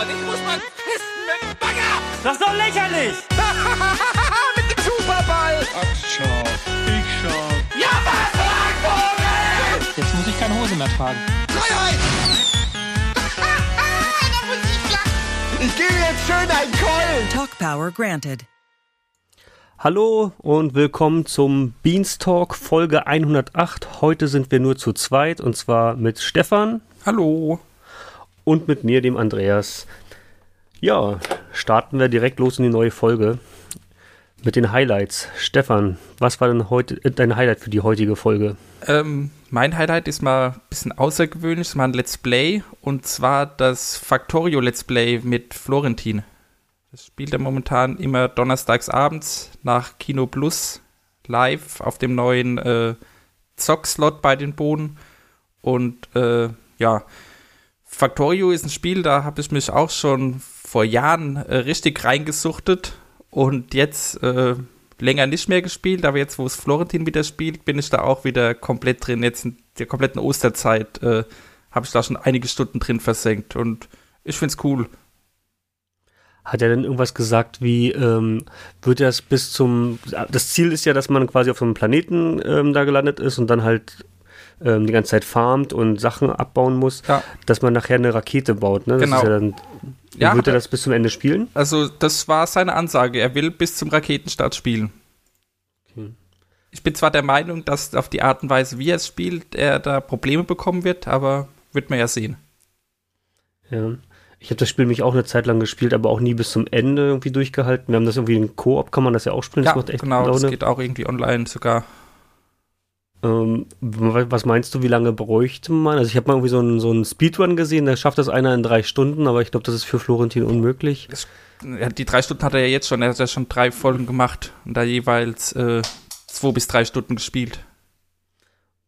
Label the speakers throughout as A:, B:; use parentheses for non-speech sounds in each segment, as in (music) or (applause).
A: und ich muss mal pissen mit dem Bagger.
B: Das ist doch lächerlich! (laughs)
A: mit dem Superball.
C: Ach, schau. Ich schau.
A: Ja, was?
B: Jetzt muss ich keine Hose mehr tragen.
A: Freiheit.
C: Ich gebe jetzt schön einen Keulen.
D: Talk Power granted.
E: Hallo und willkommen zum Beanstalk Folge 108. Heute sind wir nur zu zweit und zwar mit Stefan
B: Hallo.
E: Und mit mir, dem Andreas. Ja, starten wir direkt los in die neue Folge mit den Highlights. Stefan, was war denn heute äh, dein Highlight für die heutige Folge?
F: Ähm, mein Highlight ist mal ein bisschen außergewöhnlich, es war ein Let's Play und zwar das Factorio Let's Play mit Florentin. Das spielt er momentan immer donnerstags abends nach Kino Plus live auf dem neuen äh, Zock-Slot bei den Boden. Und äh, ja, Factorio ist ein Spiel, da habe ich mich auch schon vor Jahren äh, richtig reingesuchtet und jetzt äh, länger nicht mehr gespielt, aber jetzt, wo es Florentin wieder spielt, bin ich da auch wieder komplett drin. Jetzt in der kompletten Osterzeit äh, habe ich da schon einige Stunden drin versenkt und ich finde es cool.
E: Hat er denn irgendwas gesagt, wie ähm, wird das bis zum. Das Ziel ist ja, dass man quasi auf einem Planeten ähm, da gelandet ist und dann halt ähm, die ganze Zeit farmt und Sachen abbauen muss,
F: Ja.
E: dass man nachher eine Rakete baut. Ne? Das
F: Genau.
E: Ja dann,
F: Ja,
E: wird er das bis zum Ende spielen?
F: Also, das war seine Ansage. Er will bis zum Raketenstart spielen.
E: Okay.
F: Ich bin zwar der Meinung, dass auf die Art und Weise, wie er es spielt, er da Probleme bekommen wird, aber wird man ja sehen.
E: Ja. Ich habe das Spiel mich auch eine Zeit lang gespielt, aber auch nie bis zum Ende irgendwie durchgehalten. Wir haben das irgendwie in Koop, kann man das ja auch spielen. Das
F: ja,
E: macht echt
F: genau, das
E: Laune.
F: geht auch irgendwie online sogar.
E: Ähm, wa- was meinst du, wie lange bräuchte man? Also ich habe mal irgendwie so einen, so einen Speedrun gesehen, da schafft das einer in drei Stunden, aber ich glaube, das ist für Florentin unmöglich.
F: Ja, die drei Stunden hat er ja jetzt schon. Er hat ja schon drei Folgen gemacht und da jeweils äh, zwei bis drei Stunden gespielt.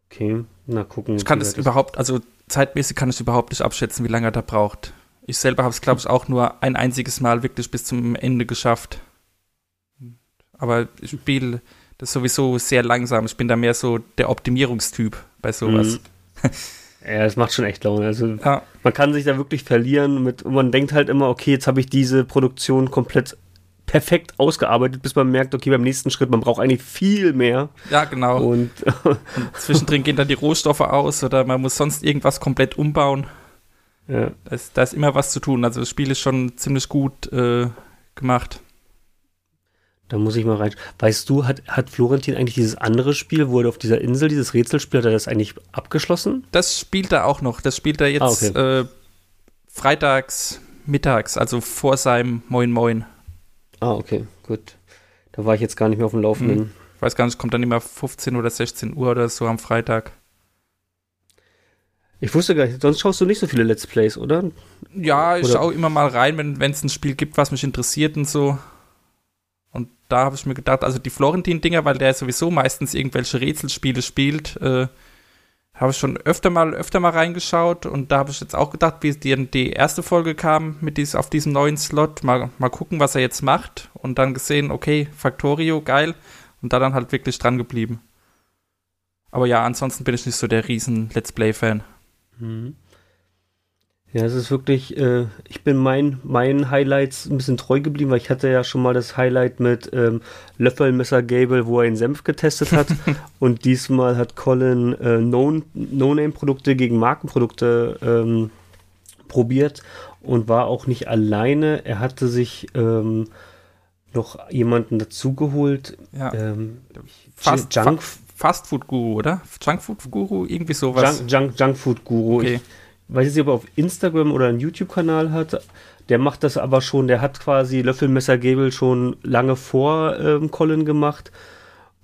E: Okay, na gucken.
F: Ich kann das
E: weit
F: überhaupt, also zeitmäßig kann ich überhaupt nicht abschätzen, wie lange er da braucht. Ich selber habe es, glaube ich, auch nur ein einziges Mal wirklich bis zum Ende geschafft. Aber ich spiele das sowieso sehr langsam. Ich bin da mehr so der Optimierungstyp bei sowas. (laughs)
E: Ja, es macht schon echt Laune. Also
F: Ja,
E: man kann sich da wirklich verlieren mit, und man denkt halt immer, okay, jetzt habe ich diese Produktion komplett perfekt ausgearbeitet, bis man merkt, okay, beim nächsten Schritt, man braucht eigentlich viel mehr.
F: ja, genau.
E: Und (laughs)
F: Zwischendrin gehen dann die Rohstoffe aus oder man muss sonst irgendwas komplett umbauen.
E: ja,
F: Da ist, da ist immer was zu tun. Also das Spiel ist schon ziemlich gut äh, gemacht.
E: Da muss ich mal rein. Weißt du, hat, hat Florentin eigentlich dieses andere Spiel, wo er auf dieser Insel, dieses Rätselspiel, hat er das eigentlich abgeschlossen?
F: Das spielt er auch noch. Das spielt er jetzt
E: Ah,
F: äh, freitags, mittags, also vor seinem Moin Moin.
E: Ah, okay, gut. Da war ich jetzt gar nicht mehr auf dem Laufenden.
F: Ich weiß gar nicht, kommt dann immer 15 oder 16 Uhr oder so am Freitag.
E: Ich wusste gar nicht, sonst schaust du nicht so viele Let's Plays, oder?
F: Ja, ich schaue immer mal rein, wenn es ein Spiel gibt, was mich interessiert und so. Und da habe ich mir gedacht, also die Florentin-Dinger, weil der sowieso meistens irgendwelche Rätselspiele spielt, äh, habe ich schon öfter mal, öfter mal reingeschaut und da habe ich jetzt auch gedacht, wie die, die erste Folge kam mit dies, auf diesem neuen Slot, mal, mal gucken, was er jetzt macht und dann gesehen, okay, Factorio, geil und da dann halt wirklich dran geblieben. Aber ja, ansonsten bin ich nicht so der riesen Let's Play-Fan.
E: Mhm. Ja, es ist wirklich, äh, ich bin mein, meinen Highlights ein bisschen treu geblieben, weil ich hatte ja schon mal das Highlight mit ähm, Löffel, Messer, Gable, wo er einen Senf getestet hat. (laughs) und diesmal hat Colin äh, No- No-Name-Produkte gegen Markenprodukte ähm, probiert und war auch nicht alleine. Er hatte sich ähm, noch jemanden dazugeholt.
F: Ja.
E: Ähm,
F: Fast,
E: Junk,
F: Fa Fastfood Guru, oder? Junkfood Guru, irgendwie sowas.
E: Junk, Junk, Junkfood Guru.
F: Okay.
E: Ich weiß nicht, ob er auf Instagram oder einen YouTube-Kanal hat. Der macht das aber schon, der hat quasi Löffelmesser Gable schon lange vor ähm, Colin gemacht.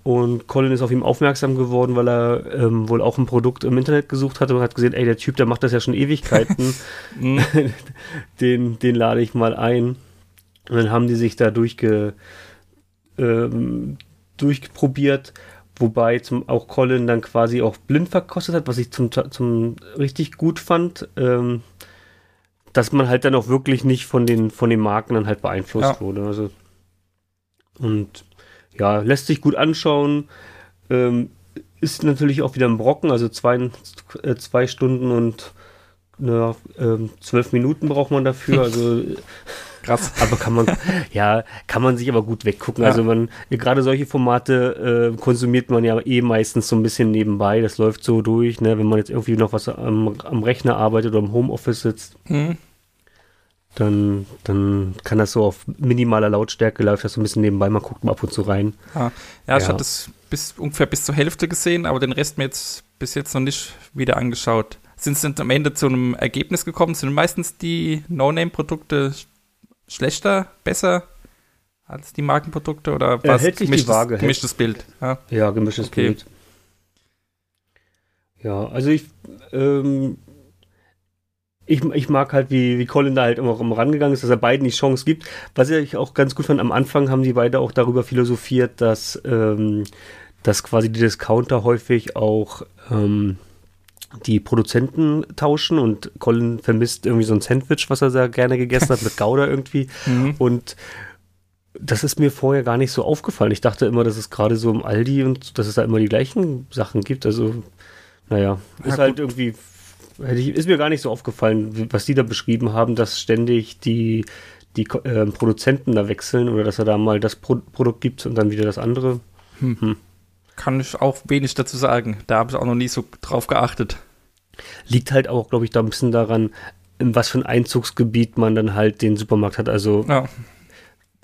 E: Und Colin ist auf ihn aufmerksam geworden, weil er ähm, wohl auch ein Produkt im Internet gesucht hatte und hat gesehen, ey, der Typ, der macht das ja schon Ewigkeiten. (laughs)
F: Mhm. (laughs)
E: den, den lade ich mal ein. Und dann haben die sich da durchge, ähm, durchprobiert, wobei zum, auch Colin dann quasi auch blind verkostet hat, was ich zum, zum richtig gut fand, ähm, dass man halt dann auch wirklich nicht von den, von den Marken dann halt beeinflusst
F: Ja.
E: wurde. Also, und ja, lässt sich gut anschauen. Ähm, ist natürlich auch wieder ein Brocken, also zwei, äh, zwei Stunden und na, ähm, zwölf Minuten braucht man dafür. (laughs) Also
F: Krass.
E: aber kann man, ja, kann man sich aber gut weggucken.
F: Ja.
E: Also man, gerade solche Formate äh, konsumiert man ja eh meistens so ein bisschen nebenbei. Das läuft so durch, ne? Wenn man jetzt irgendwie noch was am, am Rechner arbeitet oder im Homeoffice sitzt,
F: Mhm.
E: dann, dann kann das so auf minimaler Lautstärke läuft das so ein bisschen nebenbei. Man guckt mal ab und zu rein.
F: Ja, ja ich
E: Ja.
F: hatte es bis, ungefähr bis zur Hälfte gesehen, aber den Rest mir jetzt bis jetzt noch nicht wieder angeschaut. Sind sie am Ende zu einem Ergebnis gekommen? Sind meistens die No-Name-Produkte schlechter, besser als die Markenprodukte oder
E: Äh, sich die
F: gemischtes,
E: Waage,
F: gemischtes Bild? Ja.
E: Ja, gemischtes
F: Okay.
E: Bild. Ja, also ich, ähm, ich, ich mag halt, wie, wie Colin da halt immer rum rangegangen ist, dass er beiden die Chance gibt. Was ich auch ganz gut fand, am Anfang haben die beide auch darüber philosophiert, dass, ähm, dass quasi die Discounter häufig auch ähm, die Produzenten tauschen und Colin vermisst irgendwie so ein Sandwich, was er sehr gerne gegessen hat, mit (laughs) Gouda irgendwie.
F: Mhm.
E: Und das ist mir vorher gar nicht so aufgefallen. Ich dachte immer, dass es gerade so im Aldi und dass es da immer die gleichen Sachen gibt. Also, naja,
F: Ja,
E: ist halt irgendwie, ist mir gar nicht so aufgefallen, was die da beschrieben haben, dass ständig die, die ähm, Produzenten da wechseln oder dass er da mal das Pro Produkt gibt und dann wieder das andere.
F: Kann ich auch wenig dazu sagen. Da habe ich auch noch nie so drauf geachtet.
E: Liegt halt auch, glaube ich, da ein bisschen daran, in was für ein Einzugsgebiet man dann halt den Supermarkt hat. Also
F: Ja.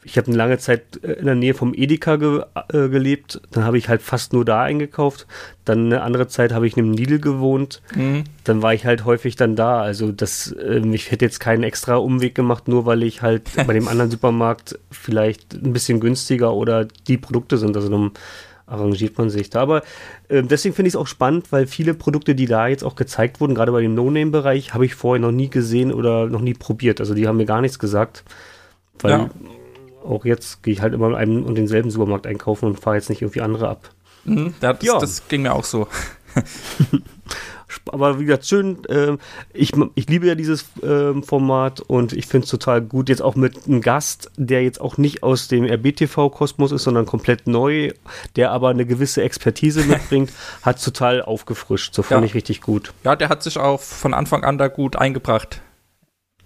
E: ich habe eine lange Zeit äh, in der Nähe vom Edeka ge äh, gelebt. Dann habe ich halt fast nur da eingekauft. Dann eine andere Zeit habe ich in einem Lidl gewohnt.
F: Mhm.
E: Dann war ich halt häufig dann da. Also das, ähm, ich hätte jetzt keinen extra Umweg gemacht, nur weil ich halt (laughs) bei dem anderen Supermarkt vielleicht ein bisschen günstiger oder die Produkte sind. Also dann arrangiert man sich da. Aber ähm, deswegen finde ich es auch spannend, weil viele Produkte, die da jetzt auch gezeigt wurden, gerade bei dem No-Name-Bereich, habe ich vorher noch nie gesehen oder noch nie probiert. Also die haben mir gar nichts gesagt. Weil
F: Ja.
E: auch jetzt gehe ich halt immer in einem und denselben Supermarkt einkaufen und fahre jetzt nicht irgendwie andere ab.
F: Mhm. Ja, das,
E: Ja.
F: das ging mir auch so. (laughs)
E: Aber wie gesagt, schön. ähm, ich, ich liebe ja dieses ähm, Format und ich finde es total gut. Jetzt auch mit einem Gast, der jetzt auch nicht aus dem RBTV-Kosmos ist, sondern komplett neu, der aber eine gewisse Expertise (laughs) mitbringt, hat total aufgefrischt. So fand
F: Ja.
E: ich richtig gut.
F: Ja, der hat sich auch von Anfang an da gut eingebracht.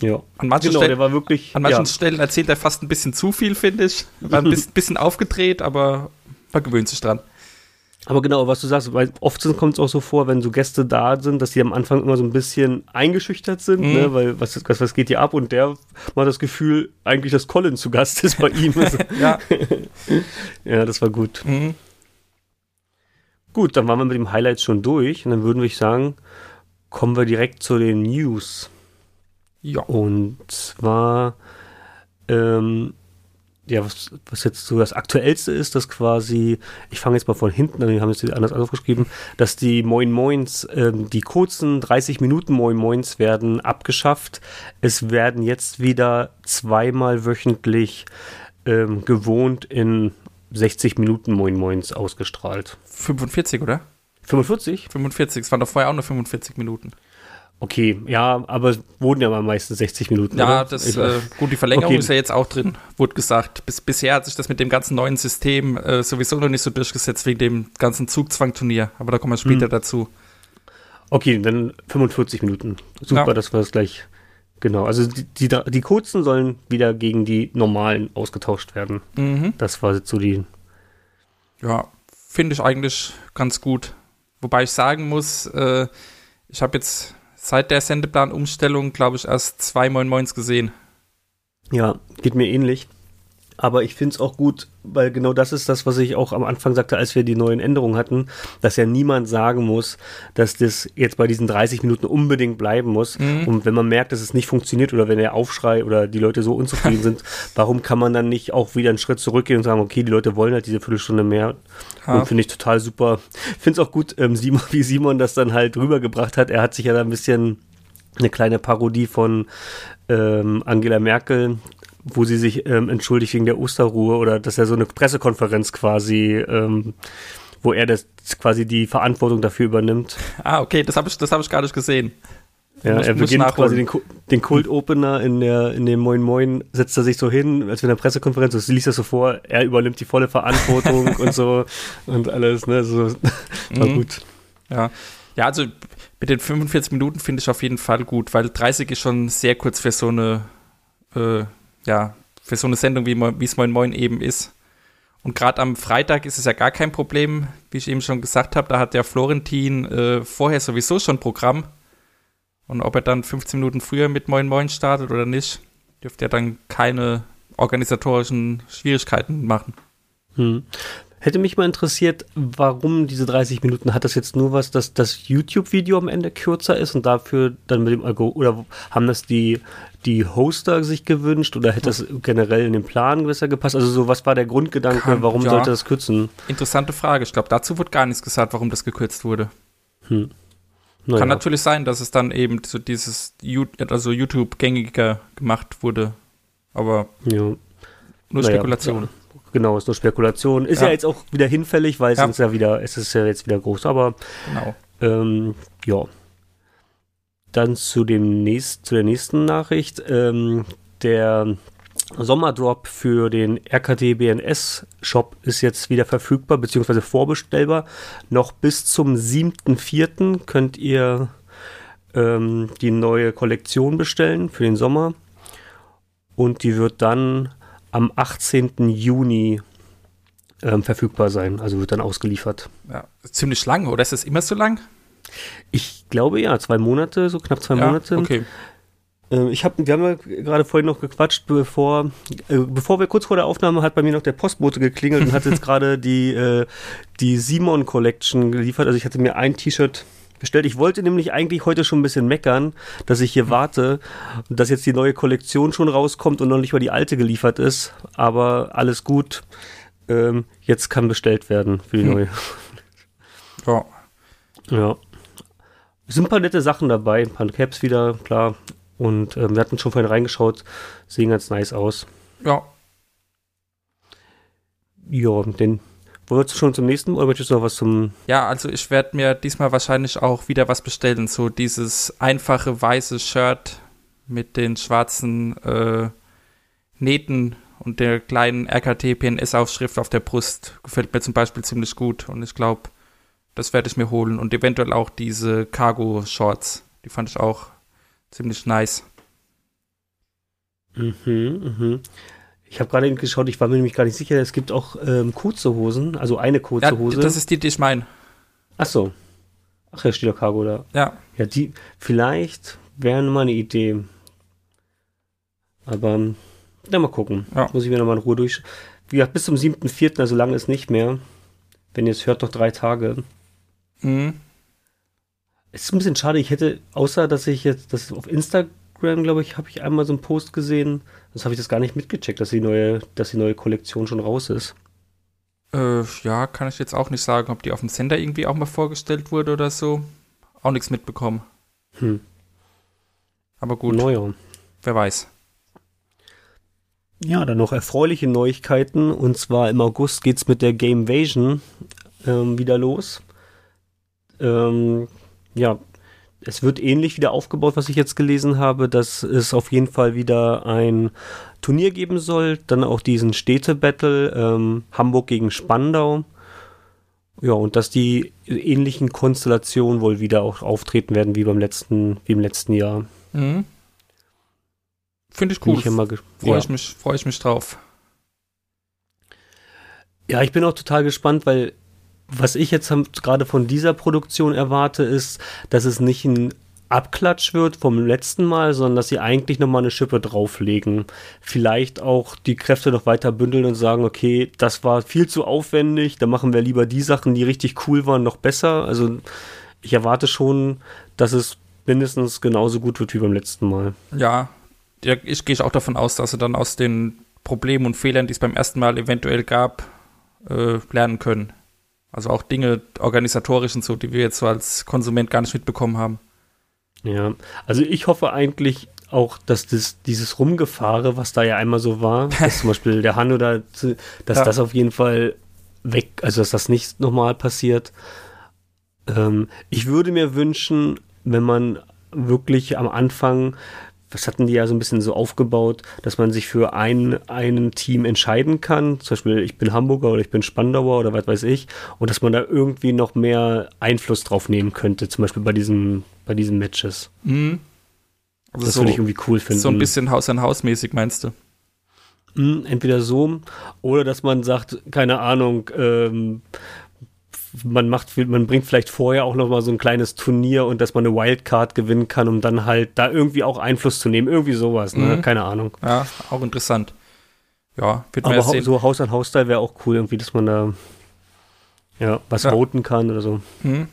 E: Ja.
F: An manchen,
E: Genau,
F: Stellen,
E: der war wirklich.
F: an manchen
E: ja.
F: Stellen erzählt er fast ein bisschen zu viel, finde ich. War ein (laughs) bisschen, bisschen aufgedreht, aber man gewöhnt sich dran.
E: Aber genau, was du sagst, weil oft kommt es auch so vor, wenn so Gäste da sind, dass die am Anfang immer so ein bisschen eingeschüchtert sind,
F: Mhm.
E: ne? weil was, was, was geht hier ab? Und der mal das Gefühl, eigentlich, dass Colin zu Gast ist bei ihm. (laughs) Also,
F: Ja. (laughs)
E: ja, das war gut.
F: Mhm.
E: Gut, dann waren wir mit dem Highlights schon durch und dann würden wir sagen, kommen wir direkt zu den News.
F: Ja.
E: Und zwar, ähm, ja, was, was jetzt so das Aktuellste ist, dass quasi, ich fange jetzt mal von hinten an, wir haben jetzt anders aufgeschrieben, dass die Moin Moins, ähm, die kurzen 30 Minuten Moin Moins werden abgeschafft. Es werden jetzt wieder zweimal wöchentlich ähm, gewohnt in 60 Minuten Moin Moins ausgestrahlt.
F: 45, oder?
E: 45?
F: 45. Es waren doch vorher auch nur 45 Minuten.
E: Okay, ja, aber es wurden ja mal meistens 60 Minuten.
F: Ja,
E: oder?
F: das, äh, gut, die Verlängerung
E: Okay.
F: ist ja jetzt auch drin, wurde gesagt. Bis, bisher hat sich das mit dem ganzen neuen System äh, sowieso noch nicht so durchgesetzt wegen dem ganzen Zugzwangturnier. Aber da kommen wir später
E: Hm.
F: dazu.
E: Okay, dann 45 Minuten. Super,
F: Ja.
E: dass wir das gleich. Genau, also die, die, die kurzen sollen wieder gegen die normalen ausgetauscht werden.
F: Mhm.
E: Das war jetzt so die.
F: Ja, finde ich eigentlich ganz gut. Wobei ich sagen muss, äh, ich habe jetzt seit der Sendeplanumstellung, glaube ich, erst zwei Moin Moins gesehen.
E: Ja, geht mir ähnlich. Aber ich finde es auch gut, weil genau das ist das, was ich auch am Anfang sagte, als wir die neuen Änderungen hatten, dass ja niemand sagen muss, dass das jetzt bei diesen 30 Minuten unbedingt bleiben muss.
F: Mhm.
E: Und wenn man merkt, dass es nicht funktioniert oder wenn der Aufschrei oder die Leute so unzufrieden (laughs) sind, warum kann man dann nicht auch wieder einen Schritt zurückgehen und sagen, okay, die Leute wollen halt diese Viertelstunde mehr.
F: Ja.
E: Und finde ich total super. Finde es auch gut, ähm, Simon, (laughs) wie Simon das dann halt rübergebracht hat. Er hat sich ja da ein bisschen eine kleine Parodie von ähm, Angela Merkel, wo sie sich ähm, entschuldigt wegen der Osterruhe oder dass er so eine Pressekonferenz quasi, ähm, wo er das quasi die Verantwortung dafür übernimmt.
F: Ah, okay, das habe ich, das hab ich gar nicht gesehen.
E: Ja,
F: Muss-
E: er beginnt quasi den, den Kult-Opener in, der, in dem Moin Moin, setzt er sich so hin, als wenn der Pressekonferenz ist, liest das so vor, er übernimmt die volle Verantwortung (laughs) und so und alles, ne, so, war
F: Mhm.
E: gut.
F: Ja. Ja, also mit den 45 Minuten finde ich auf jeden Fall gut, weil 30 ist schon sehr kurz für so eine, äh, ja, für so eine Sendung, wie es Moin Moin eben ist. Und gerade am Freitag ist es ja gar kein Problem, wie ich eben schon gesagt habe. Da hat der Florentin äh, vorher sowieso schon Programm. Und ob er dann 15 Minuten früher mit Moin Moin startet oder nicht, dürfte er dann keine organisatorischen Schwierigkeiten machen.
E: Hm. Hätte mich mal interessiert, warum diese 30 Minuten, hat das jetzt nur was, dass das YouTube-Video am Ende kürzer ist und dafür dann mit dem Algo oder haben das die, die Hoster sich gewünscht oder hätte das generell in den Plan besser gepasst? Also so, was war der Grundgedanke,
F: Kann-
E: warum
F: ja.
E: sollte das kürzen?
F: Interessante Frage. Ich glaube, dazu wurde gar nichts gesagt, warum das gekürzt wurde.
E: Naja.
F: Kann natürlich sein, dass es dann eben so dieses also YouTube gängiger gemacht wurde. Aber
E: ja.
F: nur
E: Naja,
F: Spekulation.
E: ja. Genau, ist nur Spekulation. Ist
F: Ja.
E: ja, jetzt auch wieder hinfällig, weil es
F: Ja.
E: ist ja wieder, es ist ja jetzt wieder groß. Aber
F: Genau.
E: Ähm, ja. Dann zu, dem nächst, zu der nächsten Nachricht. Ähm, der Sommerdrop für den RKT BNS Shop ist jetzt wieder verfügbar, beziehungsweise vorbestellbar. Noch bis zum 7.4. könnt ihr ähm, die neue Kollektion bestellen für den Sommer. Und die wird dann am 18. Juni ähm, verfügbar sein, also wird dann ausgeliefert.
F: Ja. Ziemlich lang, oder ist es immer so lang?
E: Ich glaube ja, zwei Monate, so knapp zwei
F: ja,
E: Monate.
F: Okay.
E: Äh, ich hab, wir haben ja gerade vorhin noch gequatscht, bevor, äh, bevor wir kurz vor der Aufnahme hat bei mir noch der Postbote geklingelt und hat jetzt (laughs) gerade die, äh, die Simon Collection geliefert. Also ich hatte mir ein T-Shirt bestellt. Ich wollte nämlich eigentlich heute schon ein bisschen meckern, dass ich hier warte und dass jetzt die neue Kollektion schon rauskommt und noch nicht mal die alte geliefert ist. Aber alles gut. Ähm, jetzt kann bestellt werden für die
F: Hm.
E: neue.
F: Ja.
E: Ja. Es sind ein paar nette Sachen dabei, ein paar Caps wieder, klar. Und ähm, wir hatten schon vorhin reingeschaut, sehen ganz nice aus.
F: ja.
E: Ja, den wolltest du schon zum nächsten oder möchtest du noch was zum.
F: Ja, also ich werde mir diesmal wahrscheinlich auch wieder was bestellen. So dieses einfache weiße Shirt mit den schwarzen äh, Nähten und der kleinen RKT-PNS-Aufschrift auf der Brust gefällt mir zum Beispiel ziemlich gut. Und ich glaube, das werde ich mir holen. Und eventuell auch diese Cargo-Shorts. Die fand ich auch ziemlich nice.
E: Mhm, mhm. Ich habe gerade geschaut, ich war mir nämlich gar nicht sicher, es gibt auch ähm, kurze Hosen, also eine kurze
F: Ja,
E: Hose.
F: das ist die, die ich meine.
E: Ach so. Ach, ja, steht doch Cargo da.
F: Ja,
E: Ja, die, vielleicht wäre mal eine Idee. Aber, na, mal gucken.
F: Ja.
E: Muss ich mir nochmal in Ruhe durch. Wie gesagt, bis zum 7.4., also lange ist nicht mehr. Wenn ihr es hört, noch drei Tage.
F: Mhm.
E: Es ist ein bisschen schade, ich hätte, außer dass ich jetzt, das auf Instagram, glaube ich, habe ich einmal so einen Post gesehen. Das habe ich das gar nicht mitgecheckt, dass die neue, dass die neue Kollektion schon raus ist.
F: Äh, ja, kann ich jetzt auch nicht sagen, ob die auf dem Sender irgendwie auch mal vorgestellt wurde oder so. Auch nichts mitbekommen.
E: Hm.
F: Aber gut,
E: Neuer.
F: wer weiß.
E: Ja, dann noch erfreuliche Neuigkeiten. Und zwar im August geht's mit der Gamevasion ähm, wieder los. Ähm, ja, es wird ähnlich wieder aufgebaut, was ich jetzt gelesen habe, dass es auf jeden Fall wieder ein Turnier geben soll. Dann auch diesen Städte-Battle ähm, Hamburg gegen Spandau. Ja, und dass die ähnlichen Konstellationen wohl wieder auch auftreten werden wie beim letzten, wie im letzten Jahr.
F: Mhm. Finde ich cool. Freue
E: ja.
F: ich, mich, freu ich mich drauf.
E: Ja, ich bin auch total gespannt, weil was ich jetzt gerade von dieser Produktion erwarte, ist, dass es nicht ein Abklatsch wird vom letzten Mal, sondern dass sie eigentlich nochmal eine Schippe drauflegen. Vielleicht auch die Kräfte noch weiter bündeln und sagen, okay, das war viel zu aufwendig, da machen wir lieber die Sachen, die richtig cool waren, noch besser. Also ich erwarte schon, dass es mindestens genauso gut wird wie beim letzten Mal.
F: Ja, ja ich gehe auch davon aus, dass sie dann aus den Problemen und Fehlern, die es beim ersten Mal eventuell gab, äh, lernen können. Also auch Dinge organisatorisch und so, die wir jetzt so als Konsument gar nicht mitbekommen haben.
E: Ja, also ich hoffe eigentlich auch, dass das, dieses Rumgefahre, was da ja einmal so war, (laughs) dass zum Beispiel der Hanno da, dass
F: Ja.
E: das auf jeden Fall weg, also dass das nicht nochmal passiert. Ähm, ich würde mir wünschen, wenn man wirklich am Anfang was hatten die ja so ein bisschen so aufgebaut, dass man sich für ein, ein Team entscheiden kann. Zum Beispiel, ich bin Hamburger oder ich bin Spandauer oder was weiß ich. Und dass man da irgendwie noch mehr Einfluss drauf nehmen könnte, zum Beispiel bei diesen, bei diesen Matches.
F: Mhm. Also
E: das
F: so,
E: würde ich irgendwie cool finden.
F: so ein bisschen Haus an Haus mäßig, meinst du?
E: Mm, Entweder so oder dass man sagt, keine Ahnung, ähm, man macht, man bringt vielleicht vorher auch noch mal so ein kleines Turnier und dass man eine Wildcard gewinnen kann, um dann halt da irgendwie auch Einfluss zu nehmen, irgendwie sowas, ne?
F: Mhm.
E: Keine Ahnung.
F: Ja, auch interessant. Ja, wird man
E: Aber hau-
F: sehen.
E: so Haus an Haus Style wäre auch cool, irgendwie, dass man da ja was
F: Ja.
E: voten kann oder so.
F: Mhm.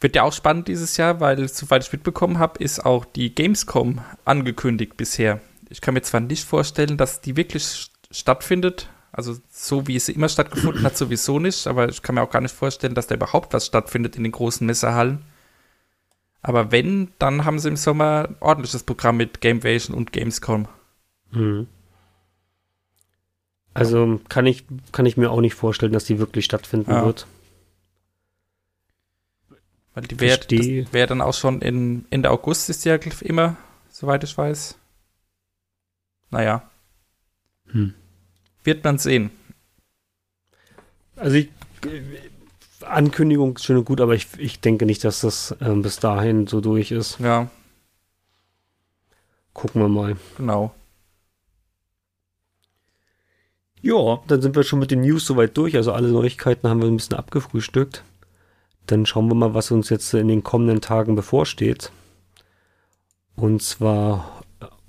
F: Wird ja auch spannend dieses Jahr, weil, soweit ich mitbekommen habe, ist auch die Gamescom angekündigt bisher. Ich kann mir zwar nicht vorstellen, dass die wirklich st- stattfindet, also so wie es immer stattgefunden hat, sowieso nicht, aber ich kann mir auch gar nicht vorstellen, dass da überhaupt was stattfindet in den großen Messerhallen. Aber wenn, dann haben sie im Sommer ein ordentliches Programm mit Gamevision und Gamescom.
E: Mhm. Also kann ich, kann ich mir auch nicht vorstellen, dass die wirklich stattfinden
F: Ja.
E: wird.
F: Weil die wäre wär dann auch schon in Ende August ist die ja immer, soweit ich weiß. Naja.
E: Hm.
F: Wird man sehen.
E: Also ich, Ankündigung ist schön und gut, aber ich, ich denke nicht, dass das ähm, bis dahin so durch ist.
F: Ja,
E: Gucken wir mal.
F: genau.
E: Ja, dann sind wir schon mit den News soweit durch. Also alle Neuigkeiten haben wir ein bisschen abgefrühstückt. Dann schauen wir mal, was uns jetzt in den kommenden Tagen bevorsteht. Und zwar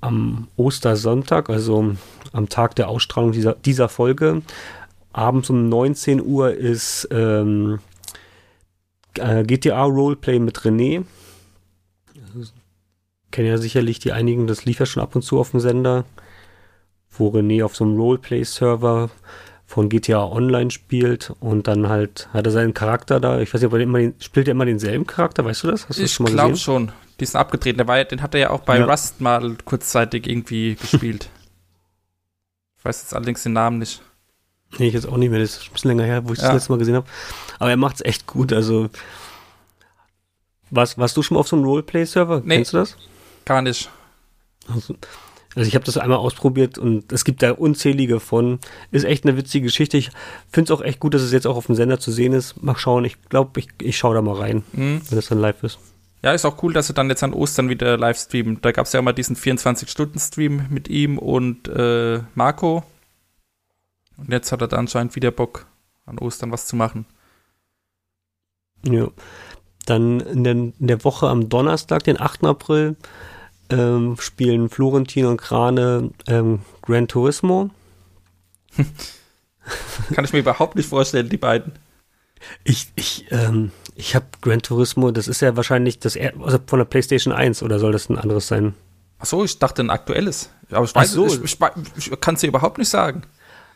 E: am Ostersonntag, also am Tag der Ausstrahlung dieser, dieser Folge. Abends um 19 Uhr ist ähm, äh, GTA Roleplay mit René. Also, kennen ja sicherlich die einigen, das lief ja schon ab und zu auf dem Sender wo René auf so einem Roleplay-Server von GTA Online spielt und dann halt hat er seinen Charakter da. Ich weiß nicht, ob er immer den, spielt er immer denselben Charakter, weißt du das? Hast du
F: Ich
E: schon mal
F: glaube schon. Die ist abgetreten. Der war, den hat er ja auch bei
E: Ja.
F: Rust mal kurzzeitig irgendwie (laughs) gespielt. ich weiß jetzt allerdings den Namen nicht.
E: Nee, ich jetzt auch nicht mehr. Das ist ein bisschen länger her, wo ich
F: Ja.
E: das letzte Mal gesehen habe. Aber er macht's echt gut. Also warst, warst du schon mal auf so einem Roleplay-Server?
F: Nee.
E: Kennst du das?
F: Gar nicht.
E: Also, also ich habe das einmal ausprobiert und es gibt da unzählige von. Ist echt eine witzige Geschichte. Ich finde es auch echt gut, dass es jetzt auch auf dem Sender zu sehen ist. Mal schauen. Ich glaube, ich, ich schaue da mal rein,
F: Mhm.
E: wenn es dann live ist.
F: Ja, ist auch cool, dass sie dann jetzt an Ostern wieder live streamen. Da gab es ja immer diesen 24-Stunden-Stream mit ihm und äh, Marco. Und jetzt hat er da anscheinend wieder Bock, an Ostern was zu machen.
E: Ja. Dann in der, in der Woche am Donnerstag, den 8. April, ähm, spielen Florentin und Krane ähm, Gran Turismo. (laughs)
F: Kann ich mir überhaupt nicht vorstellen, die beiden.
E: Ich, ich, ähm, ich habe Gran Turismo, das ist ja wahrscheinlich das er also von der PlayStation 1 oder soll das ein anderes sein?
F: Ach so, ich dachte ein aktuelles. Aber ich weiß
E: so.
F: ich, ich, ich kann es dir überhaupt nicht sagen.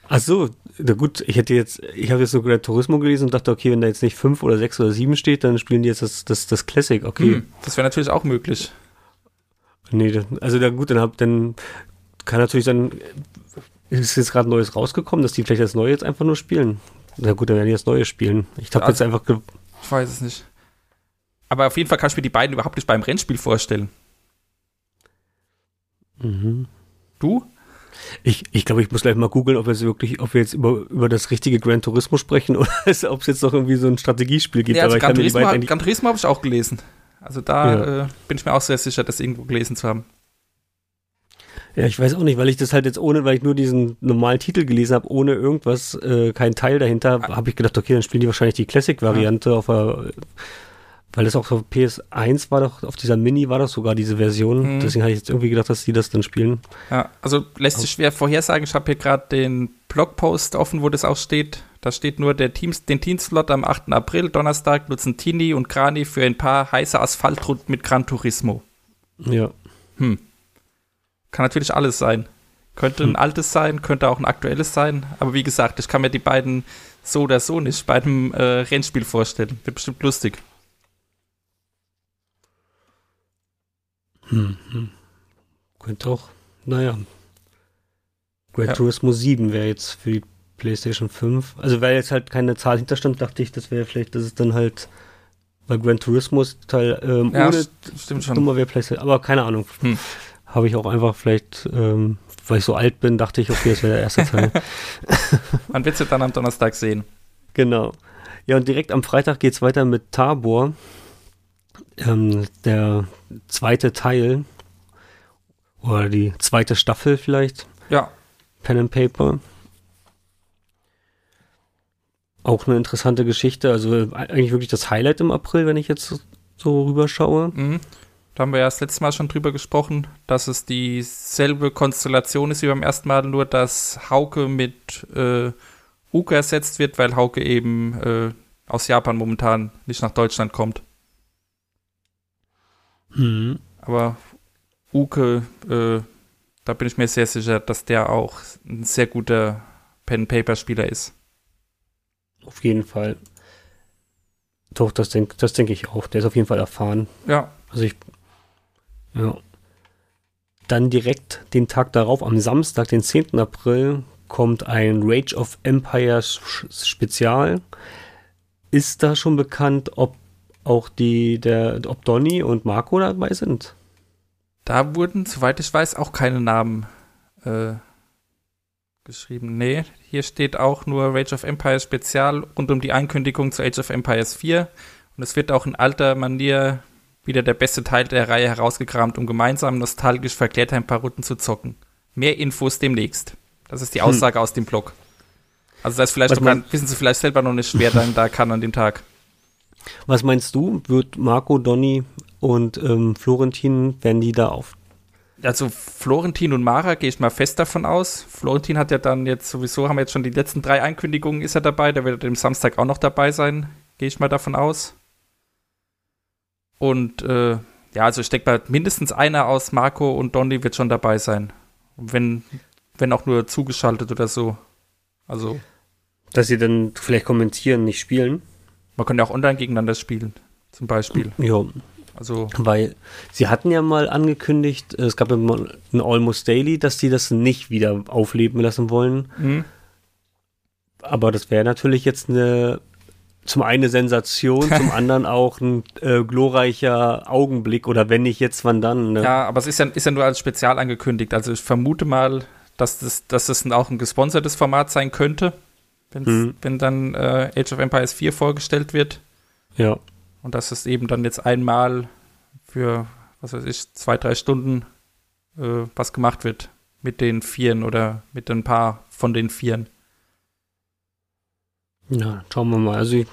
E: Ach so, na gut, ich hätte jetzt, ich habe jetzt so Gran Turismo gelesen und dachte, okay, wenn da jetzt nicht 5 oder 6 oder 7 steht, dann spielen die jetzt das, das, das Classic, okay.
F: Hm, das wäre natürlich auch möglich.
E: Nee, also da gut, dann hab, dann kann natürlich dann, ist jetzt gerade Neues rausgekommen, dass die vielleicht das Neue jetzt einfach nur spielen. Na gut, dann werden die das Neue spielen. Ich habe
F: Also-
E: jetzt einfach,
F: Ich weiß es nicht. Aber auf jeden Fall kann ich mir die beiden überhaupt nicht beim Rennspiel vorstellen.
E: mhm.
F: Du?
E: ich, ich glaube, ich muss gleich mal googeln, ob wir jetzt wirklich, ob wir jetzt über, über das richtige Gran Turismo sprechen (laughs) oder ob es jetzt noch irgendwie so ein Strategiespiel gibt.
F: Ja, also Gran Turismo, Gran Turismo habe ich auch gelesen. Also da
E: Ja.
F: äh, bin ich mir auch sehr sicher, das irgendwo gelesen zu haben.
E: Ja, ich weiß auch nicht, weil ich das halt jetzt ohne, weil ich nur diesen normalen Titel gelesen habe, ohne irgendwas, äh, kein Teil dahinter,
F: Ah.
E: habe ich gedacht, okay, dann spielen die wahrscheinlich die Classic-Variante auf der, weil das auch auf PS1 war doch, auf dieser Mini war doch sogar diese Version.
F: Mhm.
E: Deswegen hatte ich jetzt irgendwie gedacht, dass die das dann spielen.
F: Ja, also lässt sich schwer vorhersagen. Ich habe hier gerade den Blogpost offen, wo das auch steht. Da steht nur, der Teams, den Teamslot am 8. April, Donnerstag, nutzen Tini und Grani für ein paar heiße Asphaltrunden mit Gran Turismo.
E: Ja.
F: Hm. Kann natürlich alles sein. Könnte ein
E: Hm.
F: altes sein, könnte auch ein aktuelles sein. Aber wie gesagt, ich kann mir die beiden so oder so nicht bei einem äh, Rennspiel vorstellen. Wird bestimmt lustig.
E: Hm, hm. Könnte auch, naja. Gran
F: Ja.
E: Turismo 7 wäre jetzt für die PlayStation 5. Also weil jetzt halt keine Zahl hinterstand, dachte ich, das wäre vielleicht, dass es dann halt, weil Gran Turismo Teil ähm,
F: Ja,
E: ohne
F: st- stimmt schon.
E: Nummer wäre PlayStation, aber keine Ahnung.
F: Hm.
E: Habe ich auch einfach vielleicht, ähm, weil ich so alt bin, dachte ich, okay, das wäre der erste Teil. (laughs)
F: Man wird sie dann am Donnerstag sehen.
E: Genau. Ja, und direkt am Freitag geht es weiter mit Tabor. Ähm, der zweite Teil. Oder die zweite Staffel vielleicht.
F: Ja.
E: Pen and Paper. Auch eine interessante Geschichte. Also eigentlich wirklich das Highlight im April, wenn ich jetzt so rüberschaue.
F: Mhm. Da haben wir ja das letzte Mal schon drüber gesprochen, dass es dieselbe Konstellation ist wie beim ersten Mal, nur dass Hauke mit äh, Uke ersetzt wird, weil Hauke eben äh, aus Japan momentan nicht nach Deutschland kommt.
E: Mhm.
F: Aber Uke, äh, da bin ich mir sehr sicher, dass der auch ein sehr guter Pen-Paper-Spieler ist.
E: Auf jeden Fall. Doch, das denke das denk ich auch. Der ist auf jeden Fall erfahren.
F: Ja.
E: Also ich. Ja. Dann direkt den Tag darauf, am Samstag, den 10. April, kommt ein Rage of Empires Spezial. Ist da schon bekannt, ob auch die, der, ob Donny und Marco dabei sind?
F: Da wurden, soweit ich weiß, auch keine Namen äh, geschrieben. Nee, hier steht auch nur Rage of Empires Spezial rund um die Ankündigung zu Age of Empires 4. Und es wird auch in alter Manier wieder der beste Teil der Reihe herausgekramt, um gemeinsam nostalgisch verklärt ein paar Runden zu zocken. Mehr Infos demnächst. Das ist die Aussage hm. aus dem Blog. Also das ist vielleicht
E: Was
F: noch
E: mein-
F: wissen Sie vielleicht selber noch nicht, wer dann da kann an dem Tag.
E: Was meinst du? Wird Marco, Donny und ähm, Florentin, werden die da auf?
F: Also Florentin und Mara gehe ich mal fest davon aus. Florentin hat ja dann jetzt sowieso, haben wir jetzt schon die letzten drei Ankündigungen, ist er dabei. Der wird am Samstag auch noch dabei sein, gehe ich mal davon aus. Und äh, ja, also ich denke mal, mindestens einer aus Marco und Donny wird schon dabei sein. Wenn, wenn auch nur zugeschaltet oder so. Also
E: Dass sie dann vielleicht kommentieren, nicht spielen?
F: man kann ja auch online gegeneinander spielen, zum Beispiel.
E: Ja,
F: Also
E: weil sie hatten ja mal angekündigt, es gab ja mal ein Almost Daily, dass die das nicht wieder aufleben lassen wollen.
F: mh,
E: Aber das wäre natürlich jetzt eine zum einen eine Sensation, (laughs) zum anderen auch ein äh, glorreicher Augenblick oder wenn nicht jetzt, wann dann. Ne?
F: Ja, aber es ist ja, ist ja nur als Spezial angekündigt. Also ich vermute mal, dass das, dass das auch ein gesponsertes Format sein könnte,
E: Mhm.
F: wenn dann äh, Age of Empires 4 vorgestellt wird.
E: ja.
F: Und dass es eben dann jetzt einmal für, was weiß ich, zwei, drei Stunden äh, was gemacht wird mit den Vieren oder mit ein paar von den Vieren.
E: Ja, schauen wir mal. Also ich,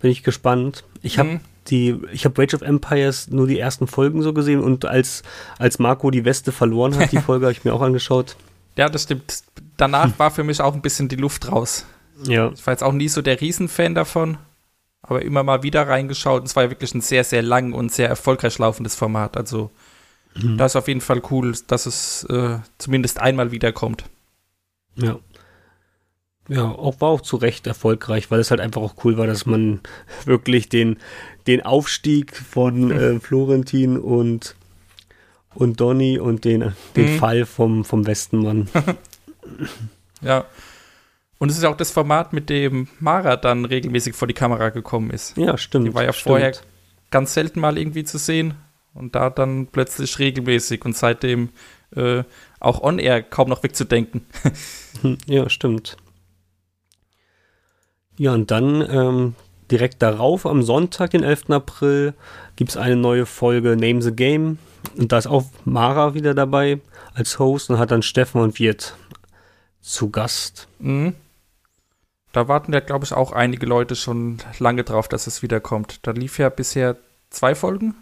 E: bin ich gespannt. Ich habe
F: Mhm.
E: die, ich habe Rage of Empires nur die ersten Folgen so gesehen und als, als Marco die Weste verloren hat, die (laughs) Folge habe ich mir auch angeschaut.
F: Ja, das stimmt. Danach war für mich auch ein bisschen die Luft raus.
E: Ja,
F: Ich war jetzt auch nie so der Riesenfan davon, aber immer mal wieder reingeschaut. Und es war ja wirklich ein sehr, sehr lang und sehr erfolgreich laufendes Format. Also da ist auf jeden Fall cool, dass es äh, zumindest einmal wiederkommt.
E: ja. Ja, auch war auch zu Recht erfolgreich, weil es halt einfach auch cool war, dass man (laughs) wirklich den, den Aufstieg von äh, Florentin und, und Donny und den, den
F: Mhm.
E: Fall vom, vom Westenmann. (laughs) (laughs)
F: Ja. Und es ist auch das Format, mit dem Mara dann regelmäßig vor die Kamera gekommen ist.
E: Ja, stimmt.
F: Die war ja
E: stimmt.
F: vorher ganz selten mal irgendwie zu sehen und da dann plötzlich regelmäßig und seitdem äh, auch on-air kaum noch wegzudenken.
E: Hm, Ja, stimmt. Ja, und dann ähm, direkt darauf, am Sonntag, den 11. April, gibt es eine neue Folge Name the Game. Und da ist auch Mara wieder dabei als Host und hat dann Steffen und Wirt zu Gast.
F: Mhm. Da warten ja, glaube ich, auch einige Leute schon lange drauf, dass es wiederkommt. Da lief ja bisher zwei Folgen?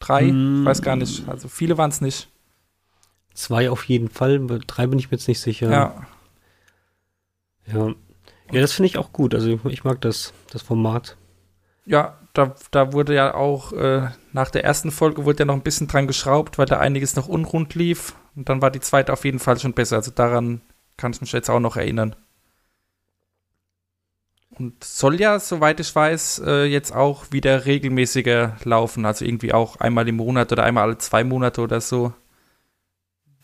F: Drei? Ich weiß gar nicht. Also viele waren es nicht.
E: Zwei auf jeden Fall, drei bin ich mir jetzt nicht sicher.
F: Ja.
E: ja. Ja, das finde ich auch gut. Also ich, mag das, das Format.
F: Ja, da, da wurde ja auch äh, nach der ersten Folge wurde ja noch ein bisschen dran geschraubt, weil da einiges noch unrund lief. Und dann war die zweite auf jeden Fall schon besser. Also daran kann ich mich jetzt auch noch erinnern. Und soll ja, soweit ich weiß, äh, jetzt auch wieder regelmäßiger laufen. Also irgendwie auch einmal im Monat oder einmal alle zwei Monate oder so.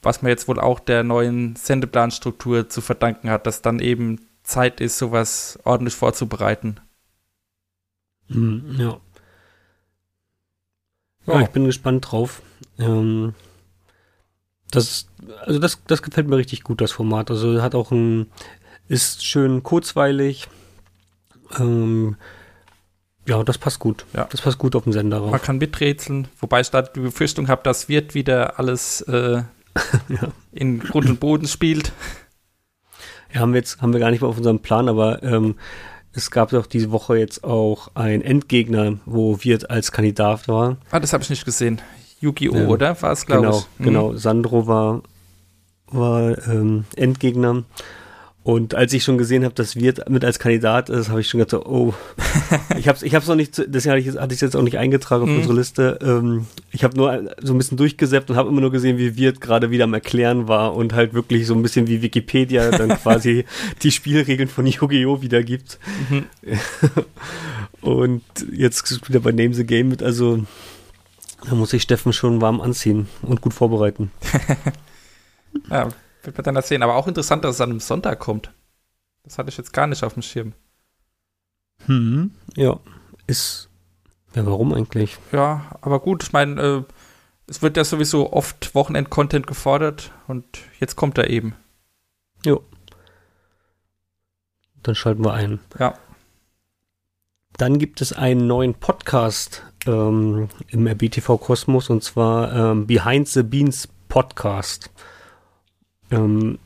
F: Was man jetzt wohl auch der neuen Sendeplanstruktur zu verdanken hat, dass dann eben Zeit ist, sowas ordentlich vorzubereiten.
E: Hm, ja.
F: Ja.
E: Ja, ich bin gespannt drauf. Ähm, Das, also das, das gefällt mir richtig gut, das Format. Also hat auch ein, ist schön kurzweilig. Ähm, ja, das passt gut.
F: Ja.
E: Das passt gut auf den Sender
F: Man kann miträtseln, wobei ich da die Befürchtung habe, das wird wieder alles äh, (laughs)
E: Ja.
F: in Grund und Boden spielt.
E: Haben wir jetzt, haben wir gar nicht mehr auf unserem Plan, aber ähm, es gab doch diese Woche jetzt auch einen Endgegner, wo Wirt als Kandidat war.
F: Ah, das habe ich nicht gesehen. Yu-Gi-Oh!
E: Ja.
F: oder? War es, glaube
E: Genau,
F: ich. Mhm.
E: genau. Sandro war, war ähm, Endgegner. Und als ich schon gesehen habe, dass Wirt mit als Kandidat ist, habe ich schon gedacht, oh, (laughs) ich habe es ich hab's noch nicht, deswegen hatte ich es jetzt auch nicht eingetragen auf
F: Mhm.
E: unsere Liste. Ähm, ich habe nur so ein bisschen durchgesäppt und habe immer nur gesehen, wie Wirt gerade wieder am Erklären war und halt wirklich so ein bisschen wie Wikipedia dann (laughs) quasi die Spielregeln von Yu-Gi-Oh! wiedergibt.
F: Mhm. (laughs)
E: Und jetzt spielt er bei Name the Game mit, also da muss sich Steffen schon warm anziehen und gut vorbereiten.
F: Ja, wird man dann das sehen. Aber auch interessant, dass es an einem Sonntag kommt. Das hatte ich jetzt gar nicht auf dem Schirm.
E: Hm. Ja, ist. Ja, warum eigentlich?
F: Ja, aber gut, ich meine, äh, es wird ja sowieso oft Wochenend-Content gefordert und jetzt kommt er eben.
E: Dann schalten wir ein.
F: Ja.
E: Dann gibt es einen neuen Podcast ähm, im RBTV Kosmos und zwar ähm, Behind the Beans Podcast. Ähm,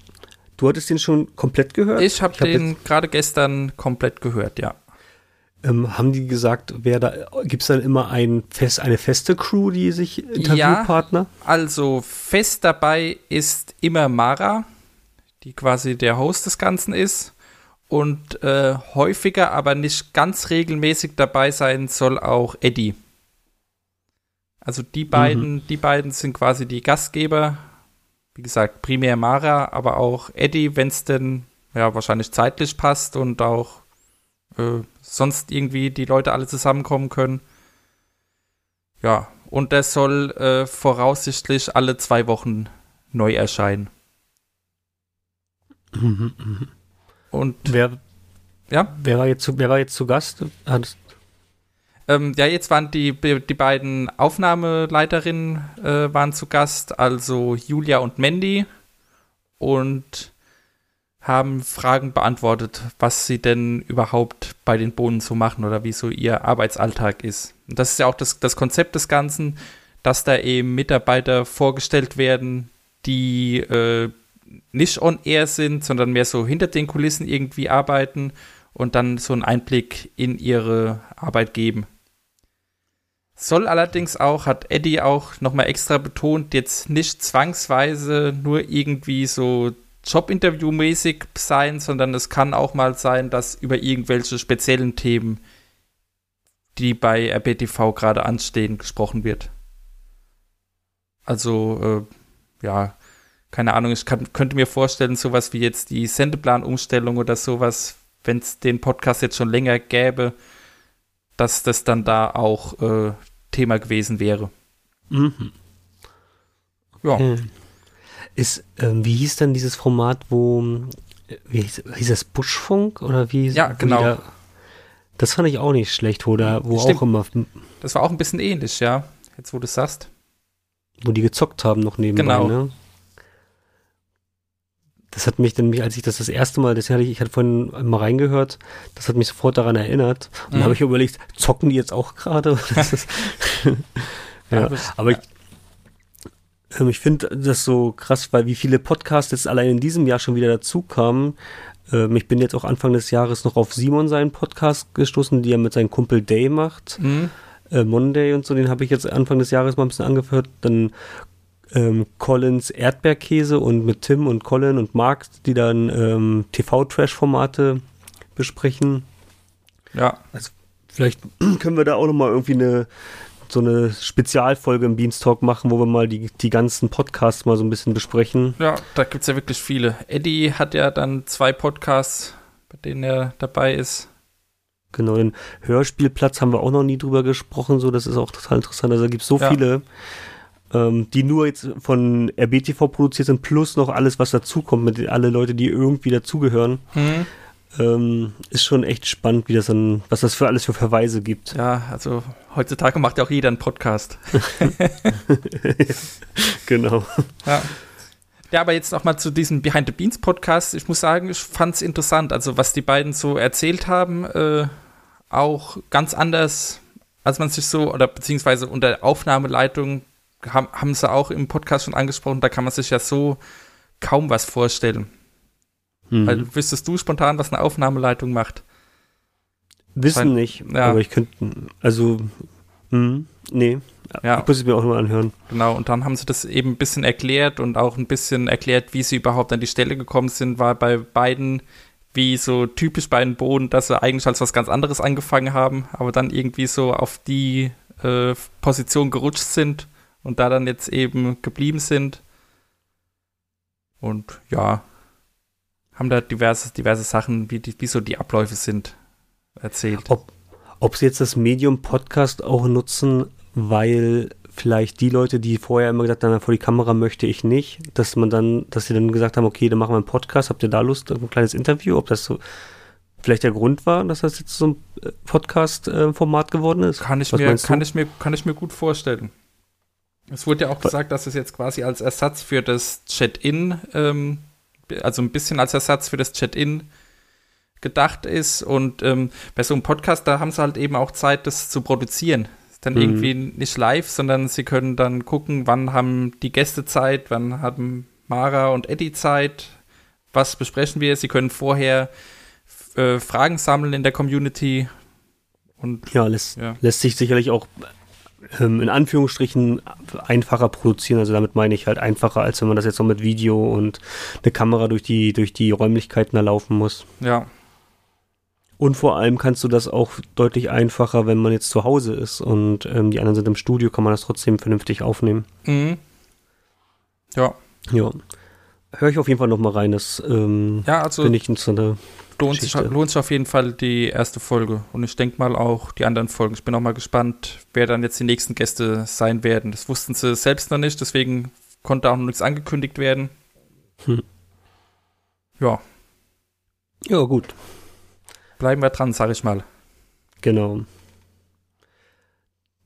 E: du hattest den schon komplett gehört?
F: Ich habe
E: hab
F: den gerade gestern komplett gehört, ja.
E: Ähm, haben die gesagt, wer da gibt es dann immer ein fest, eine feste Crew, die sich Interviewpartner?
F: Also fest dabei ist immer Mara, die quasi der Host des Ganzen ist. Und äh, häufiger, aber nicht ganz regelmäßig dabei sein soll auch Eddie. Also die beiden, die beiden sind quasi die Gastgeber. Wie gesagt, primär Mara, aber auch Eddie, wenn es denn ja wahrscheinlich zeitlich passt und auch äh, sonst irgendwie die Leute alle zusammenkommen können. Ja, und der soll äh, voraussichtlich alle zwei Wochen neu erscheinen.
E: Mhm, mhm.
F: Und
E: Wer,
F: ja,
E: wer, war jetzt zu, wer war jetzt zu Gast? Hat,
F: ähm, ja, jetzt waren die, die beiden Aufnahmeleiterinnen äh, waren zu Gast, also Julia und Mandy und haben Fragen beantwortet, was sie denn überhaupt bei den Bohnen so machen oder wie so ihr Arbeitsalltag ist. Und das ist ja auch das, das Konzept des Ganzen, dass da eben Mitarbeiter vorgestellt werden, die äh, nicht on air sind, sondern mehr so hinter den Kulissen irgendwie arbeiten und dann so einen Einblick in ihre Arbeit geben. Soll allerdings auch, hat Eddie auch nochmal extra betont, jetzt nicht zwangsweise nur irgendwie so Jobinterview-mäßig sein, sondern es kann auch mal sein, dass über irgendwelche speziellen Themen, die bei RBTV gerade anstehen, gesprochen wird. Also, äh, ja, keine Ahnung, ich kann, könnte mir vorstellen, sowas wie jetzt die Sendeplanumstellung oder sowas, wenn es den Podcast jetzt schon länger gäbe, dass das dann da auch äh, Thema gewesen wäre.
E: mhm.
F: Ja,
E: Okay. Ist, ähm, wie hieß denn dieses Format, wo, äh, wie hieß, hieß das Buschfunk oder wie?
F: Ja, genau.
E: Da, das fand ich auch nicht schlecht, wo da, wo
F: Stimmt.
E: auch immer,
F: das war auch ein bisschen ähnlich, ja. Jetzt, wo du es sagst.
E: wo die gezockt haben noch nebenbei,
F: Genau.
E: ne? Das hat mich dann, als ich das das erste Mal, das hatte ich, ich hatte vorhin mal reingehört, das hat mich sofort daran erinnert. Und
F: Mhm.
E: dann habe ich überlegt, zocken die jetzt auch gerade? (laughs) (laughs) Ja, aber ich, ähm, ich finde das so krass, weil wie viele Podcasts jetzt allein in diesem Jahr schon wieder dazu kamen. Ähm, ich bin jetzt auch Anfang des Jahres noch auf Simon seinen Podcast gestoßen, die er mit seinem Kumpel Day macht
F: Mhm.
E: äh, Monday und so, den habe ich jetzt Anfang des Jahres mal ein bisschen angehört. Dann ähm, Collins Erdbeerkäse und mit Tim und Colin und Mark, die dann ähm, TV-Trash-Formate besprechen.
F: Ja,
E: Vielleicht (clears throat) können wir da auch nochmal irgendwie eine so eine Spezialfolge im Beanstalk machen, wo wir mal die, die ganzen Podcasts mal so ein bisschen besprechen.
F: ja, da gibt es ja wirklich viele. Eddie hat ja dann zwei Podcasts, bei denen er dabei ist.
E: Genau, den Hörspielplatz haben wir auch noch nie drüber gesprochen, so das ist auch total interessant. Also da gibt es so
F: Ja.
E: viele, ähm, die nur jetzt von RBTV produziert sind, plus noch alles, was dazukommt, mit alle Leute, die irgendwie dazugehören.
F: Mhm.
E: Ähm, ist schon echt spannend, wie das dann, was das für alles für Verweise gibt.
F: Ja, also heutzutage macht ja auch jeder einen Podcast. (laughs)
E: genau.
F: Ja. Ja, aber jetzt nochmal zu diesem Behind the Beans Podcast. Ich muss sagen, ich fand es interessant. Also, was die beiden so erzählt haben, äh, auch ganz anders, als man sich so, oder beziehungsweise unter Aufnahmeleitung haben, haben sie auch im Podcast schon angesprochen, da kann man sich ja so kaum was vorstellen.
E: Mhm.
F: Also, wüsstest du spontan, was eine Aufnahmeleitung macht?
E: Wissen
F: Schein-
E: nicht,
F: ja.
E: aber ich könnte, also, hm, nee.
F: Ja.
E: Ich muss es mir auch nochmal anhören.
F: Genau, und dann haben sie das eben ein bisschen erklärt und auch ein bisschen erklärt, wie sie überhaupt an die Stelle gekommen sind, war bei beiden wie so typisch bei den Boden, dass sie eigentlich als was ganz anderes angefangen haben, aber dann irgendwie so auf die äh, Position gerutscht sind und da dann jetzt eben geblieben sind. Und ja, haben da diverse, diverse Sachen, wie, die, wie so die Abläufe sind, erzählt.
E: Ob, ob sie jetzt das Medium Podcast auch nutzen, weil vielleicht die Leute, die vorher immer gesagt haben, vor die Kamera möchte ich nicht, dass man dann, dass sie dann gesagt haben, okay, dann machen wir einen Podcast, habt ihr da Lust auf ein kleines Interview? Ob das so vielleicht der Grund war, dass das jetzt so ein äh, Podcast-Format geworden ist?
F: Kann ich,
E: Was
F: mir,
E: du?
F: kann, ich mir, kann ich mir gut vorstellen. Es wurde ja auch gesagt, dass es jetzt quasi als Ersatz für das Chat-In, ähm, also ein bisschen als Ersatz für das Chat-In gedacht ist. Und ähm, bei so einem Podcast, da haben sie halt eben auch Zeit, das zu produzieren. Ist dann
E: Mhm.
F: irgendwie nicht live, sondern sie können dann gucken, wann haben die Gäste Zeit, wann haben Mara und Eddie Zeit, was besprechen wir. Sie können vorher äh, Fragen sammeln in der Community. Und
E: Ja, lässt,
F: Ja.
E: lässt sich sicherlich auch in Anführungsstrichen einfacher produzieren. Also damit meine ich halt einfacher, als wenn man das jetzt noch mit Video und eine Kamera durch die, durch die Räumlichkeiten da laufen muss.
F: ja,
E: Und vor allem kannst du das auch deutlich einfacher, wenn man jetzt zu Hause ist und ähm, die anderen sind im Studio, kann man das trotzdem vernünftig aufnehmen.
F: Mhm. Ja,
E: Ja. Hör ich auf jeden Fall nochmal rein, das ähm,
F: ja, also
E: finde ich interessante.
F: Lohnt sich, lohnt sich auf jeden Fall die erste Folge. Und ich denke mal auch die anderen Folgen. Ich bin auch mal gespannt, wer dann jetzt die nächsten Gäste sein werden. Das wussten sie selbst noch nicht, deswegen konnte auch noch nichts angekündigt werden.
E: Hm.
F: Ja,
E: Ja, gut,
F: bleiben wir dran, sag ich mal.
E: genau.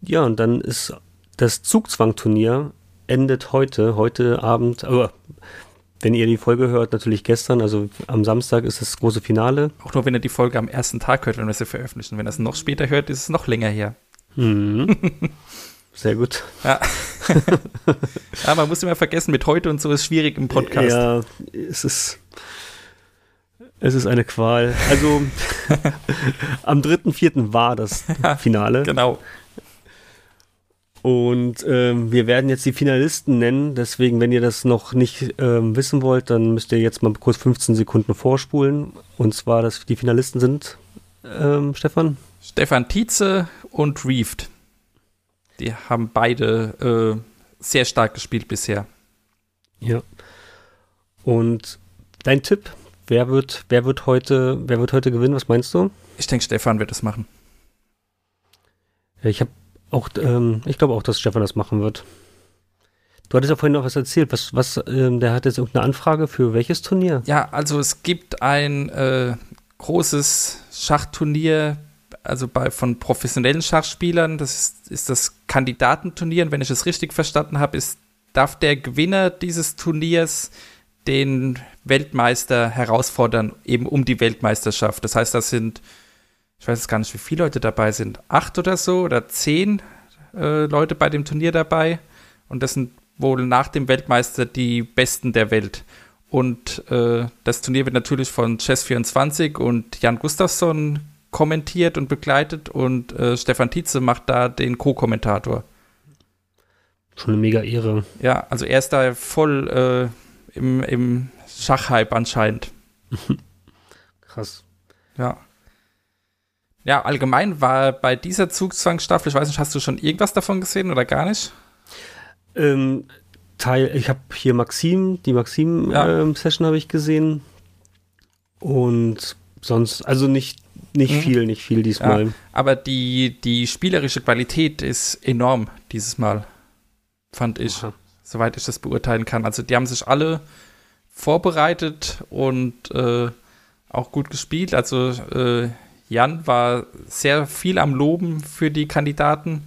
E: Ja, und dann ist das Zugzwang-Turnier endet heute, heute Abend, aber wenn ihr die Folge hört, natürlich gestern, also am Samstag ist das große Finale.
F: Auch nur, wenn ihr die Folge am ersten Tag hört, wenn wir sie veröffentlichen. Wenn ihr es noch später hört, ist es noch länger her.
E: Mhm. (laughs) Sehr gut.
F: Ja. (laughs) ja, man muss immer vergessen, mit heute und so ist schwierig im Podcast.
E: Ja, es ist. Es ist eine Qual. Also (laughs) am 3.4. war das Finale.
F: Genau.
E: Und ähm, wir werden jetzt die Finalisten nennen. Deswegen, wenn ihr das noch nicht ähm, wissen wollt, dann müsst ihr jetzt mal kurz 15 Sekunden vorspulen. Und zwar, dass die Finalisten sind, ähm, Stefan.
F: Stefan Tietze und Reeft. Die haben beide äh, sehr stark gespielt bisher.
E: Ja. Und dein Tipp, wer wird, wer wird heute, wer wird heute gewinnen? Was meinst du?
F: Ich denke, Stefan wird es machen.
E: Ich habe auch, ähm, ich glaube auch, dass Stefan das machen wird. Du hattest ja vorhin noch was erzählt. Was, was, ähm, der hat jetzt irgendeine Anfrage für welches Turnier?
F: Ja, also es gibt ein äh, großes Schachturnier, also bei, von professionellen Schachspielern. Das ist, ist das Kandidatenturnier. Und wenn ich es richtig verstanden habe, ist, darf der Gewinner dieses Turniers den Weltmeister herausfordern, eben um die Weltmeisterschaft. Das heißt, das sind, ich weiß jetzt gar nicht, wie viele Leute dabei sind, acht oder so oder zehn äh, Leute bei dem Turnier dabei. Und das sind wohl nach dem Weltmeister die Besten der Welt. Und äh, das Turnier wird natürlich von Chess24 und Jan Gustafsson kommentiert und begleitet und äh, Stefan Tietze macht da den Co-Kommentator.
E: Schon eine mega Ehre.
F: Ja, also er ist da voll äh, im, im Schachhype anscheinend. (laughs)
E: Krass.
F: Ja. Ja, allgemein war bei dieser Zugzwangsstaffel, ich weiß nicht, hast du schon irgendwas davon gesehen oder gar nicht?
E: Ähm, Teil, ich habe hier Maxim, die
F: Ja.
E: Maxim-Session habe ich gesehen. Und sonst, also nicht, nicht
F: Mhm.
E: viel, nicht viel diesmal.
F: Aber die, die spielerische Qualität ist enorm dieses Mal, fand ich,
E: Aha.
F: soweit ich das beurteilen kann. Also die haben sich alle vorbereitet und äh, auch gut gespielt. Also äh, Jan war sehr viel am Loben für die Kandidaten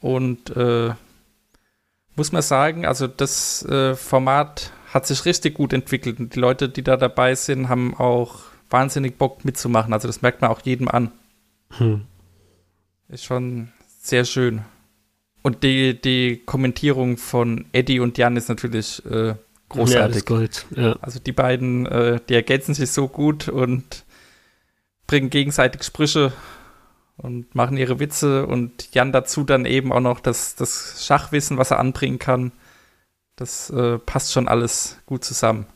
F: und äh, muss man sagen, also das äh, Format hat sich richtig gut entwickelt. Und die Leute, die da dabei sind, haben auch wahnsinnig Bock mitzumachen. Also das merkt man auch jedem an.
E: Hm.
F: Ist schon sehr schön. Und die, die Kommentierung von Eddie und Jan ist natürlich äh,
E: Ja,
F: großartig.
E: ist Gold. Ja.
F: also die beiden, äh, die ergänzen sich so gut und bringen gegenseitig Sprüche und machen ihre Witze und Jan dazu dann eben auch noch das, das Schachwissen, was er anbringen kann. Das äh, passt schon alles gut zusammen.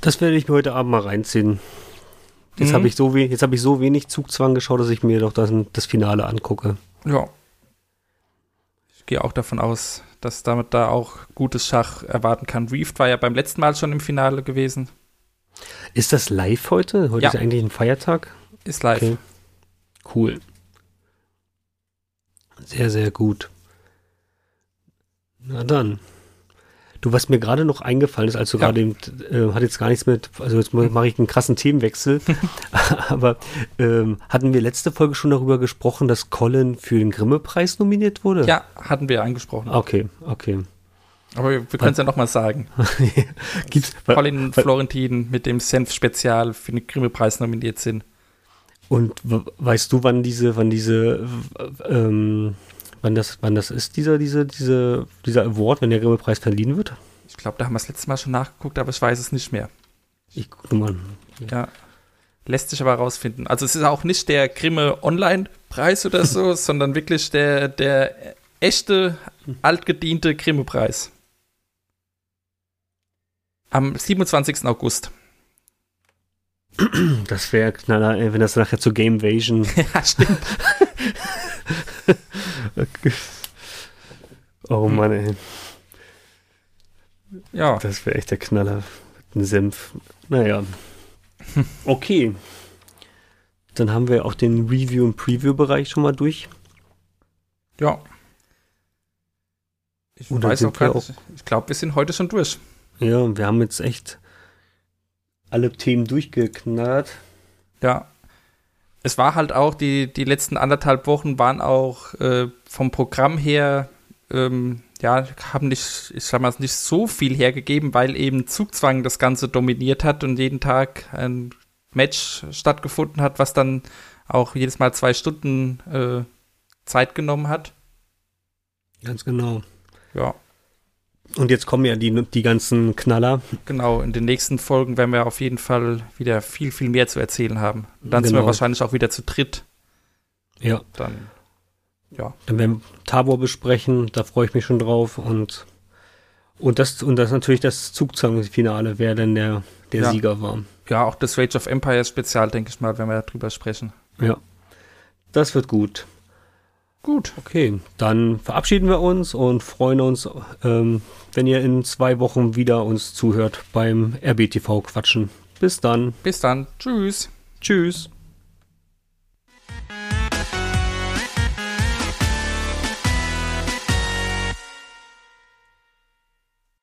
E: Das werde ich mir heute Abend mal reinziehen. Jetzt
F: Mhm.
E: habe ich, so jetzt hab ich so wenig Zugzwang geschaut, dass ich mir doch das, das Finale angucke.
F: Ja. Ich gehe auch davon aus, dass damit da auch gutes Schach erwarten kann. Reefed war ja beim letzten Mal schon im Finale gewesen.
E: Ist das live heute? Heute
F: Ja.
E: ist eigentlich ein Feiertag.
F: Ist live.
E: Okay. Cool. Sehr, sehr gut. Na dann. Du, was mir gerade noch eingefallen ist, als du
F: Ja.
E: gerade äh, hat jetzt gar nichts mit, also jetzt mache ich einen krassen Themenwechsel, (laughs) aber ähm, hatten wir letzte Folge schon darüber gesprochen, dass Colin für den Grimme-Preis nominiert wurde?
F: Ja, hatten wir angesprochen.
E: Okay, okay.
F: Aber wir, wir können es ja nochmal sagen. (laughs)
E: Gibt's,
F: Colin
E: wa-
F: Florentin mit dem Senf-Spezial für den Grimme-Preis nominiert sind.
E: Und weißt du, wann diese, wann diese, ähm, wann das, wann das ist, dieser, diese, diese, dieser Award, wenn der Grimme-Preis verliehen wird?
F: Ich glaube, da haben wir das letzte Mal schon nachgeguckt, aber ich weiß es nicht mehr.
E: Ich gucke mal.
F: Ja. Lässt sich aber rausfinden. Also es ist auch nicht der Grimme Online-Preis oder so, (laughs) sondern wirklich der, der echte, altgediente Grimme-Preis. Am 27. August. (clears throat)
E: Das wäre knaller, wenn das nachher zur Gamevasion. (laughs)
F: ja, stimmt. (laughs)
E: oh Mann, ey.
F: Ja,
E: Das wäre echt der Knaller. Ein Senf. Naja. (laughs) Okay. Dann haben wir auch den Review- und Preview-Bereich schon mal durch.
F: ja. Ich
E: dann
F: weiß auch gar nicht. Ich glaube, wir sind heute schon durch.
E: Ja, und wir haben jetzt echt alle Themen durchgeknallt.
F: Ja. Es war halt auch, die, die letzten anderthalb Wochen waren auch äh, vom Programm her, ähm, ja, haben nicht, ich sag mal, nicht so viel hergegeben, weil eben Zugzwang das Ganze dominiert hat und jeden Tag ein Match stattgefunden hat, was dann auch jedes Mal zwei Stunden äh, Zeit genommen hat.
E: Ganz genau.
F: Ja,
E: Und jetzt kommen ja die, die ganzen Knaller.
F: genau. In den nächsten Folgen werden wir auf jeden Fall wieder viel, viel mehr zu erzählen haben. Und dann sind wir
E: Genau.
F: wahrscheinlich auch wieder zu dritt.
E: Ja.
F: Dann, ja.
E: Dann werden wir Tabor besprechen, da freue ich mich schon drauf. Und, und das und das natürlich das Zugzwang-Finale, wer denn der, der
F: Ja.
E: Sieger war.
F: Ja, auch das Rage of Empires Spezial, denke ich mal, wenn wir darüber sprechen.
E: Ja. Das wird gut.
F: Gut.
E: Okay, dann verabschieden wir uns und freuen uns, ähm, wenn ihr in zwei Wochen wieder uns zuhört beim RBTV quatschen. Bis dann.
F: Bis dann. Tschüss.
E: Tschüss.